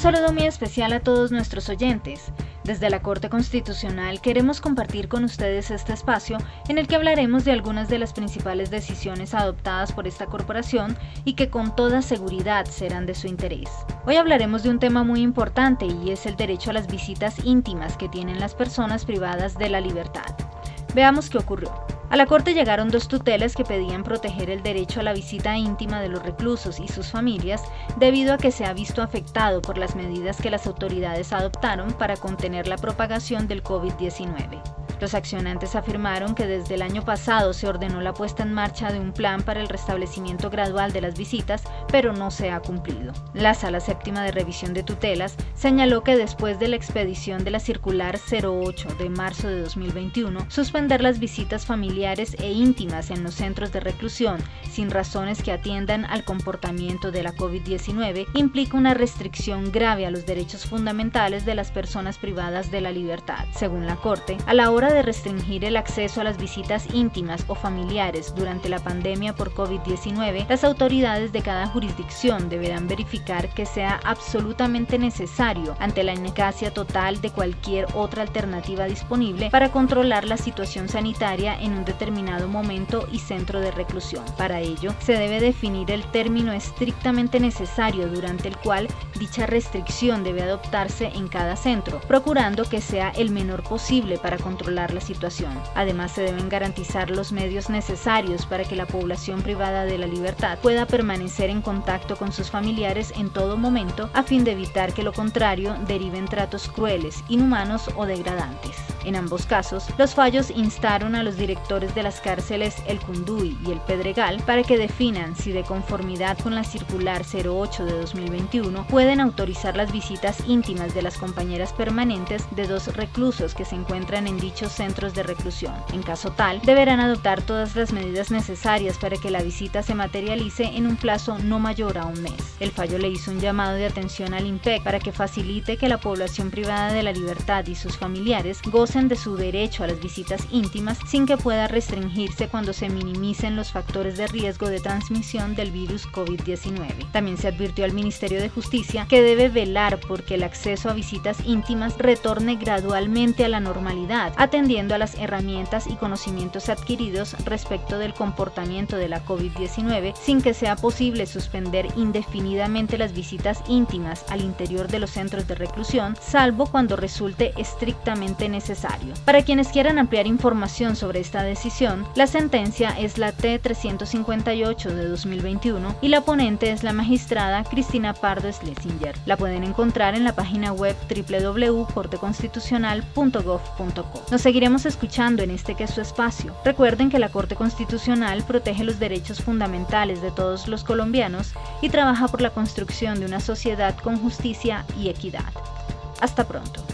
saludo muy especial a todos nuestros oyentes. Desde la Corte Constitucional queremos compartir con ustedes este espacio en el que hablaremos de algunas de las principales decisiones adoptadas por esta corporación y que con toda seguridad serán de su interés. Hoy hablaremos de un tema muy importante y es el derecho a las visitas íntimas que tienen las personas privadas de la libertad. Veamos qué ocurrió. A la Corte llegaron dos tutelas que pedían proteger el derecho a la visita íntima de los reclusos y sus familias debido a que se ha visto afectado por las medidas que las autoridades adoptaron para contener la propagación del COVID-19. Los accionantes afirmaron que desde el año pasado se ordenó la puesta en marcha de un plan para el restablecimiento gradual de las visitas, pero no se ha cumplido. La Sala Séptima de Revisión de Tutelas señaló que después de la expedición de la Circular 08 de marzo de 2021, suspender las visitas familiares e íntimas en los centros de reclusión sin razones que atiendan al comportamiento de la COVID-19 implica una restricción grave a los derechos fundamentales de las personas privadas de la libertad. Según la Corte, a la hora de restringir el acceso a las visitas íntimas o familiares durante la pandemia por COVID-19, las autoridades de cada jurisdicción deberán verificar que sea absolutamente necesario ante la ineficacia total de cualquier otra alternativa disponible para controlar la situación sanitaria en un determinado momento y centro de reclusión. Para ello, se debe definir el término estrictamente necesario durante el cual dicha restricción debe adoptarse en cada centro, procurando que sea el menor posible para controlar la situación. Además, se deben garantizar los medios necesarios para que la población privada de la libertad pueda permanecer en contacto con sus familiares en todo momento a fin de evitar que lo contrario deriven tratos crueles, inhumanos o degradantes. En ambos casos, los fallos instaron a los directores de las cárceles El Cunduy y El Pedregal para que definan si de conformidad con la circular 08 de 2021 pueden autorizar las visitas íntimas de las compañeras permanentes de dos reclusos que se encuentran en dichos centros de reclusión. En caso tal, deberán adoptar todas las medidas necesarias para que la visita se materialice en un plazo no mayor a un mes. El fallo le hizo un llamado de atención al IMPEC para que facilite que la población privada de la libertad y sus familiares gocen de su derecho a las visitas íntimas sin que pueda restringirse cuando se minimicen los factores de riesgo de transmisión del virus COVID-19. También se advirtió al Ministerio de Justicia que debe velar porque el acceso a visitas íntimas retorne gradualmente a la normalidad, atendiendo a las herramientas y conocimientos adquiridos respecto del comportamiento de la COVID-19 sin que sea posible suspender indefinidamente las visitas íntimas al interior de los centros de reclusión, salvo cuando resulte estrictamente Para quienes quieran ampliar información sobre esta decisión, la sentencia es la T-358 de 2021 y la ponente es la magistrada Cristina Pardo Schlesinger. La pueden encontrar en la página web www.corteconstitucional.gov.co. Nos seguiremos escuchando en este que es su espacio. Recuerden que la Corte Constitucional protege los derechos fundamentales de todos los colombianos y trabaja por la construcción de una sociedad con justicia y equidad. Hasta pronto.